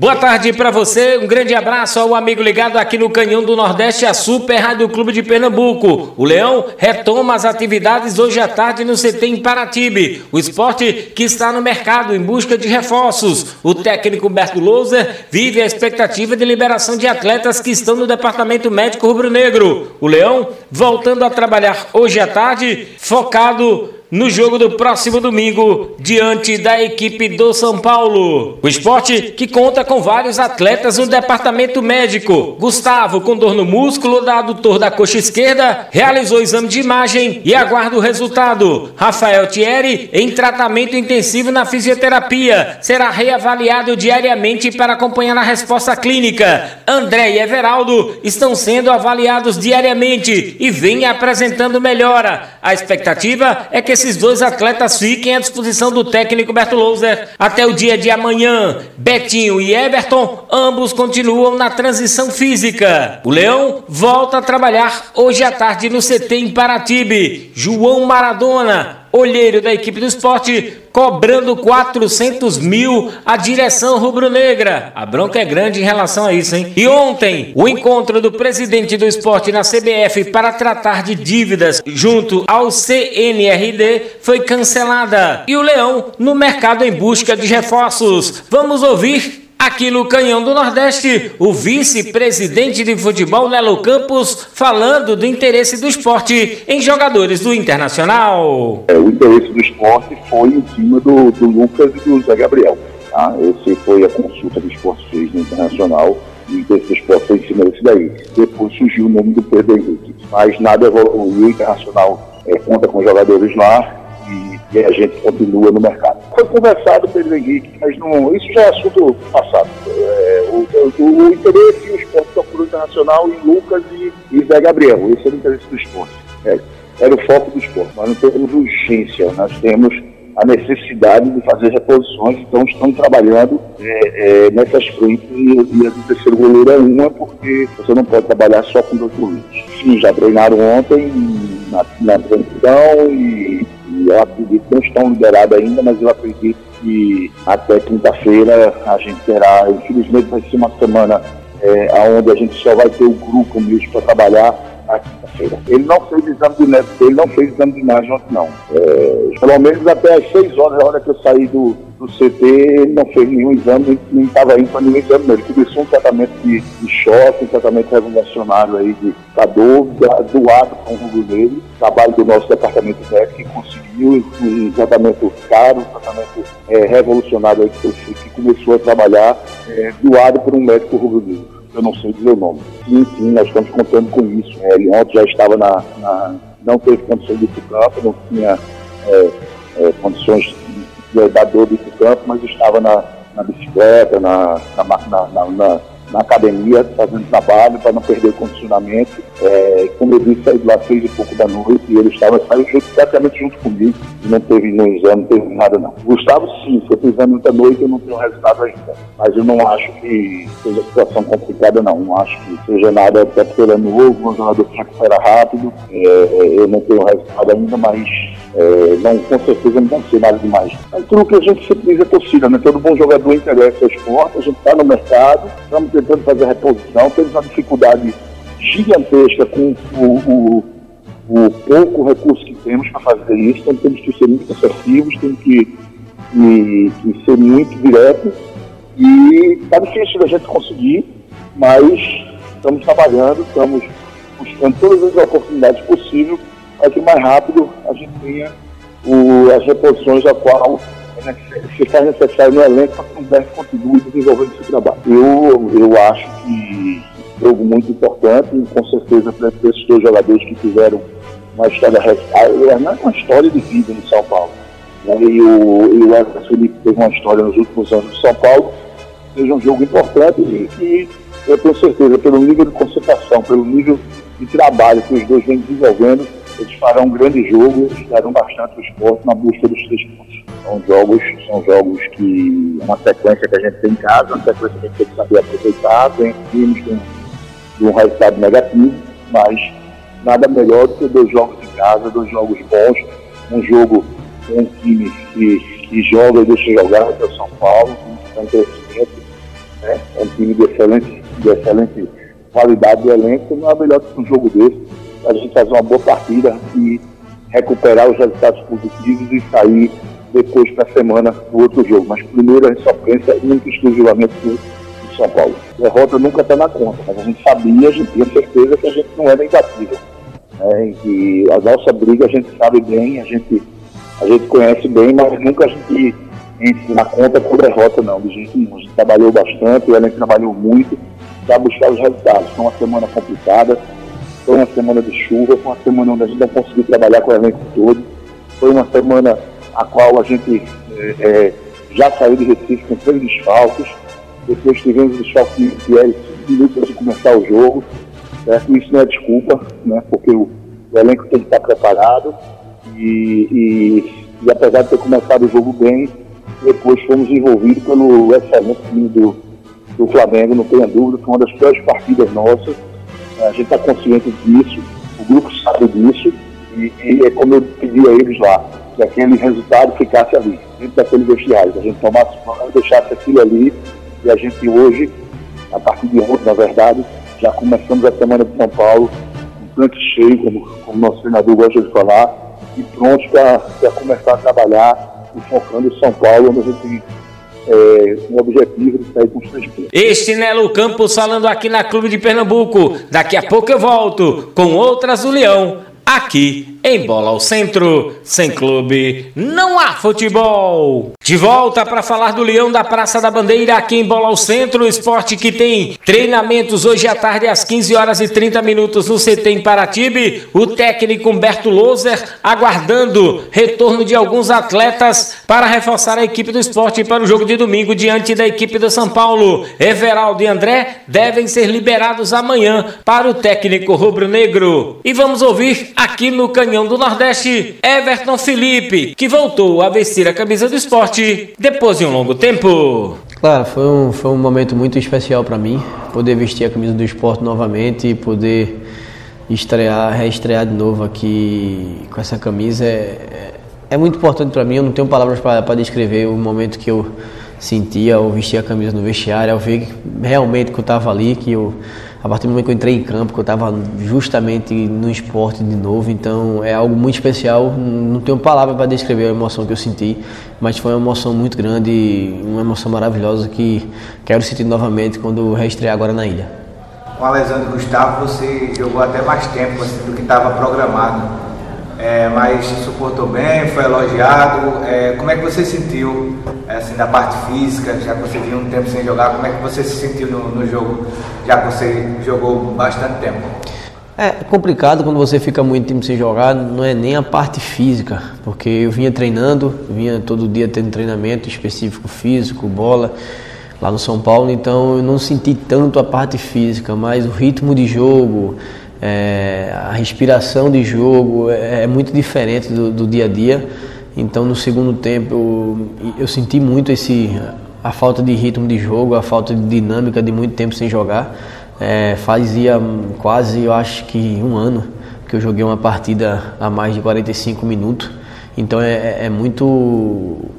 Boa tarde para você, um grande abraço ao amigo ligado aqui no Canhão do Nordeste, a Super Rádio Clube de Pernambuco. O Leão retoma as atividades hoje à tarde no CT em Paratibe. O esporte que está no mercado em busca de reforços. O técnico Berto Louser vive a expectativa de liberação de atletas que estão no departamento médico rubro-negro. O Leão voltando a trabalhar hoje à tarde, focado no jogo do próximo domingo, diante da equipe do São Paulo. O esporte que conta com vários atletas no departamento médico. Gustavo, com dor no músculo da adutor da coxa esquerda, realizou exame de imagem e aguarda o resultado. Rafael Thierry, em tratamento intensivo na fisioterapia, será reavaliado diariamente para acompanhar a resposta clínica. André e Everaldo estão sendo avaliados diariamente e vêm apresentando melhora. A expectativa é que esses dois atletas fiquem à disposição do técnico Berto Louser até o dia de amanhã. Betinho e Everton, ambos continuam na transição física. O Leão volta a trabalhar hoje à tarde no CT em Paratibe. João Maradona, olheiro da equipe do esporte, cobrando 400 mil a direção rubro-negra. A bronca é grande em relação a isso, hein? E ontem, o encontro do presidente do esporte na CBF para tratar de dívidas junto ao CNRD foi cancelada. E o Leão no mercado em busca de reforços. Vamos ouvir Aqui no Canhão do Nordeste, o vice-presidente de futebol Lelo Campos falando do interesse do esporte em jogadores do Internacional. É, o interesse do esporte foi em cima do, do Lucas e do Zé Gabriel. Tá? Esse foi a consulta que o esporte no Internacional e o interesse do esporte foi em cima desse daí. Depois surgiu o nome do Pedro Henrique, mas nada evoluiu. O Internacional é, conta com jogadores lá e a gente continua no mercado. Foi conversado Pedro Henrique, mas não, isso já é assunto passado. É, o, o, o, interesse e o esporte procura internacional em Lucas e, e Zé Gabriel. Esse era o interesse do esporte. É, era o foco do esporte. Nós não temos urgência, nós temos a necessidade de fazer reposições, então estamos trabalhando é, é, nessas frentes e, e a do terceiro goleiro é uma, porque você não pode trabalhar só com dois goleiros. Sim, já treinaram ontem na, na transição e eu acredito que não estão liberados ainda, mas eu acredito que até quinta-feira a gente terá, infelizmente vai ser uma semana é, onde a gente só vai ter o grupo mesmo para trabalhar quinta-feira. Ele não fez exame de neto, ele não fez exame de imagem ontem não. É, pelo menos até as 6 horas, a hora que eu saí do, do CT, ele não fez nenhum exame, nem estava indo para nenhum exame Ele começou um tratamento de, de choque, um tratamento revolucionário aí de cador, doado com o rubro dele, trabalho do nosso departamento médico que conseguiu um tratamento caro, um tratamento é, revolucionário aí que, que começou a trabalhar, é, doado por um médico rubro-negro eu não sei dizer o nome. Sim, sim, nós estamos contando com isso. É, ele ontem já estava na, na não teve condições de ir para o campo, não tinha é, é, condições de, dar dor de ir para o campo, mas estava na, na bicicleta, na, na, na na academia, fazendo trabalho para não perder o condicionamento. É, como eu disse, saí de lá seis e pouco da noite e ele estava saiu praticamente junto comigo não teve nenhum exame, não teve nada não. Gustavo sim, foi para o exame da noite eu não tenho resultado ainda. Mas eu não acho que seja situação complicada não, não acho que seja nada, até porque ele é novo, um jogador que recupera rápido, é, eu não tenho resultado ainda, mas é, não, com certeza não vai ser nada demais. Aquilo que a gente sempre diz é torcida, né? Todo bom jogador interessa ao esporte, a gente está no mercado, estamos tentando fazer a reposição, temos uma dificuldade gigantesca com o, o, o pouco recurso que temos para fazer isso, então temos que ser muito assertivos, temos que, que, que ser muito diretos e está difícil da gente conseguir, mas estamos trabalhando, estamos buscando todas as oportunidades possíveis para que mais rápido a gente tenha o, as reposições a qual se faz necessário no elenco para que o Humberto continue desenvolvendo esse trabalho. Eu, eu acho que jogo muito importante e com certeza para esses dois jogadores que tiveram uma história é, não é uma história de vida no São Paulo. Né? E o, e o Everton Felipe teve uma história nos últimos anos no São Paulo, seja um jogo importante e que eu tenho certeza, pelo nível de concentração, pelo nível de trabalho que os dois vêm desenvolvendo, eles farão um grande jogo, eles darão bastante o esporte na busca dos três pontos. São jogos, são jogos que uma sequência que a gente tem em casa, uma sequência que a gente tem que saber aproveitar, tem times com um resultado negativo, mas nada melhor do que dois jogos em casa, dois jogos bons, um jogo com um time que, que joga e deixa jogar, que é o São Paulo, um crescimento, né? é um time de excelente, de excelente qualidade do elenco, não é melhor do que um jogo desse, a gente fazer uma boa partida e recuperar os resultados positivos e sair depois para a semana do outro jogo. Mas primeiro a gente só pensa único exclusivamente no São Paulo. A derrota nunca está na conta, mas a gente sabia, a gente tinha certeza que a gente não era imbatível. Né? E a nossa briga a gente sabe bem, a gente, a gente conhece bem, mas nunca a gente entra na conta com derrota não, jeito nenhum. A gente trabalhou bastante, o elenco trabalhou muito para buscar os resultados. Foi uma semana complicada, foi uma semana de chuva, foi uma semana onde a gente não conseguiu trabalhar com o elenco todo. Foi uma semana a qual a gente é, já saiu de Recife com três desfalques. Depois tivemos o desfalque de Eric minutos antes de começar o jogo. Certo? Isso não é desculpa, né? porque o, o elenco tem que estar preparado. E, e, e, apesar de ter começado o jogo bem, depois fomos envolvidos pelo excelente time do, do Flamengo, não tenha dúvida, foi uma das piores partidas nossas. A gente está consciente disso, o grupo sabe disso, e, e é como eu pedi a eles lá, que aquele resultado ficasse ali, dentro daquele vestiário, que a gente tomasse deixasse aquilo ali, e a gente hoje, a partir de ontem, na verdade, já começamos a semana de São Paulo, um tanto cheio, como, como o nosso treinador gosta de falar, e prontos para começar a trabalhar e focando em São Paulo, onde a gente é, um objetivo de sair com os três. Este Nelo Campos falando aqui na Clube de Pernambuco. Daqui a pouco eu volto com outras do Leão aqui em Bola ao Centro. Sem clube, não há futebol. De volta para falar do Leão da Praça da Bandeira aqui em Bola ao Centro, esporte que tem treinamentos hoje à tarde às 15 horas e 30 minutos no CT em Paratibe. O técnico Humberto Loser aguardando retorno de alguns atletas para reforçar a equipe do esporte para o jogo de domingo diante da equipe do São Paulo. Everaldo e André devem ser liberados amanhã para o técnico rubro-negro. E vamos ouvir aqui no Canhão do Nordeste, Everton Felipe, que voltou a vestir a camisa do esporte depois de um longo tempo. Claro, foi um, foi um momento muito especial para mim, poder vestir a camisa do esporte novamente e poder estrear, reestrear de novo aqui com essa camisa é, é, é muito importante para mim. Eu não tenho palavras para descrever o momento que eu sentia ao vestir a camisa no vestiário, ao ver realmente que eu estava ali, que eu a partir do momento que eu entrei em campo, que eu estava justamente no esporte de novo, então é algo muito especial. Não tenho palavra para descrever a emoção que eu senti, mas foi uma emoção muito grande, uma emoção maravilhosa que quero sentir novamente quando reestrear agora na ilha. Com o Alexandre Gustavo, você jogou até mais tempo assim, do que estava programado é, mas suportou bem, foi elogiado. É, como é que você sentiu assim, na parte física, já que você viu um tempo sem jogar, como é que você se sentiu no, no jogo, já que você jogou bastante tempo? É complicado quando você fica muito tempo sem jogar, não é nem a parte física, porque eu vinha treinando, vinha todo dia tendo treinamento específico físico, bola, lá no São Paulo, então eu não senti tanto a parte física, mas o ritmo de jogo, é, a respiração de jogo é, é muito diferente do, do, dia a dia. Então no segundo tempo eu, eu, senti muito esse a falta de ritmo de jogo, a falta de dinâmica de muito tempo sem jogar. É, fazia quase, eu acho que um ano que eu joguei uma partida a mais de 45 minutos. Então é, é, é muito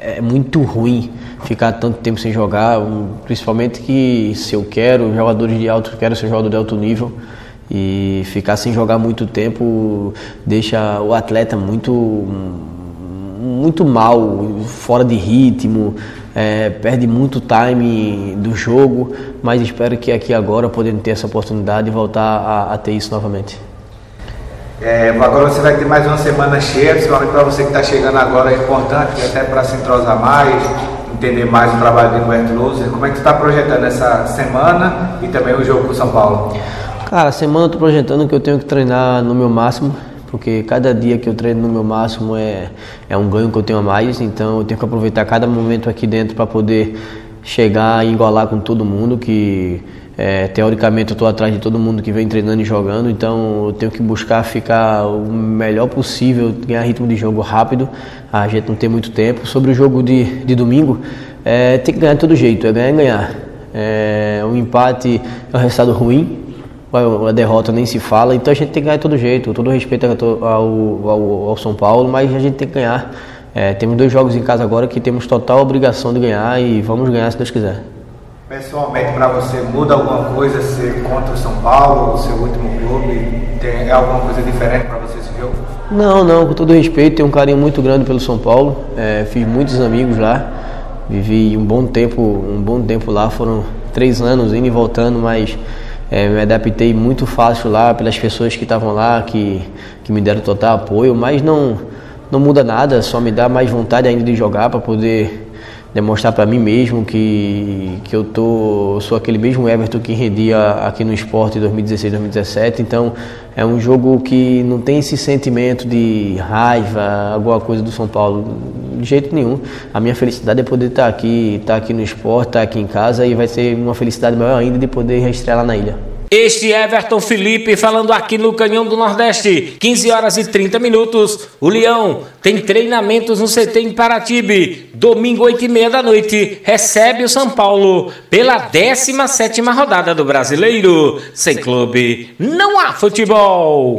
é muito ruim ficar tanto tempo sem jogar, principalmente que se eu quero jogadores de alto, quero ser jogador de alto nível, e ficar sem jogar muito tempo deixa o atleta muito muito mal, fora de ritmo, é, perde muito time do jogo, mas espero que aqui agora podendo ter essa oportunidade e voltar a, a ter isso novamente. É, agora você vai ter mais uma semana cheia, principalmente para você que está chegando agora, é importante até para se entrosar mais, entender mais o trabalho de Humberto Loser. Como é que você está projetando essa semana e também o jogo com o São Paulo? Cara, semana eu tô projetando que eu tenho que treinar no meu máximo, porque cada dia que eu treino no meu máximo é, é um ganho que eu tenho a mais, então eu tenho que aproveitar cada momento aqui dentro para poder chegar e igualar com todo mundo, que é, teoricamente eu estou atrás de todo mundo que vem treinando e jogando, então eu tenho que buscar ficar o melhor possível, ganhar ritmo de jogo rápido, a gente não tem muito tempo. Sobre o jogo de, de domingo, é, tem que ganhar de todo jeito, é ganhar e ganhar. É, um empate é um resultado ruim, a derrota nem se fala, então a gente tem que ganhar de todo jeito, todo respeito ao, ao, ao São Paulo, mas a gente tem que ganhar. É, temos dois jogos em casa agora que temos total obrigação de ganhar e vamos ganhar se Deus quiser. Pessoalmente, para você, muda alguma coisa ser contra o São Paulo, o seu último clube? Tem alguma coisa diferente para você esse jogo? Não, não, com todo respeito, tenho um carinho muito grande pelo São Paulo. É, fiz muitos amigos lá, vivi um bom tempo, um bom tempo lá, foram três anos indo e voltando, mas é, me adaptei muito fácil lá pelas pessoas que estavam lá, que, que me deram total apoio, mas não, não muda nada, só me dá mais vontade ainda de jogar para poder demonstrar para mim mesmo que, que eu tô, sou aquele mesmo Everton que rendia aqui no esporte em 2016, 2017. Então é um jogo que não tem esse sentimento de raiva, alguma coisa do São Paulo, de jeito nenhum. A minha felicidade é poder estar aqui, estar aqui no esporte, estar aqui em casa e vai ser uma felicidade maior ainda de poder reestrear lá na ilha. Este Everton Felipe falando aqui no Canhão do Nordeste, 15 horas e 30 minutos. O Leão tem treinamentos no CT em Paratibe. Domingo, 8 e meia da noite, recebe o São Paulo pela 17 rodada do Brasileiro. Sem clube, não há futebol.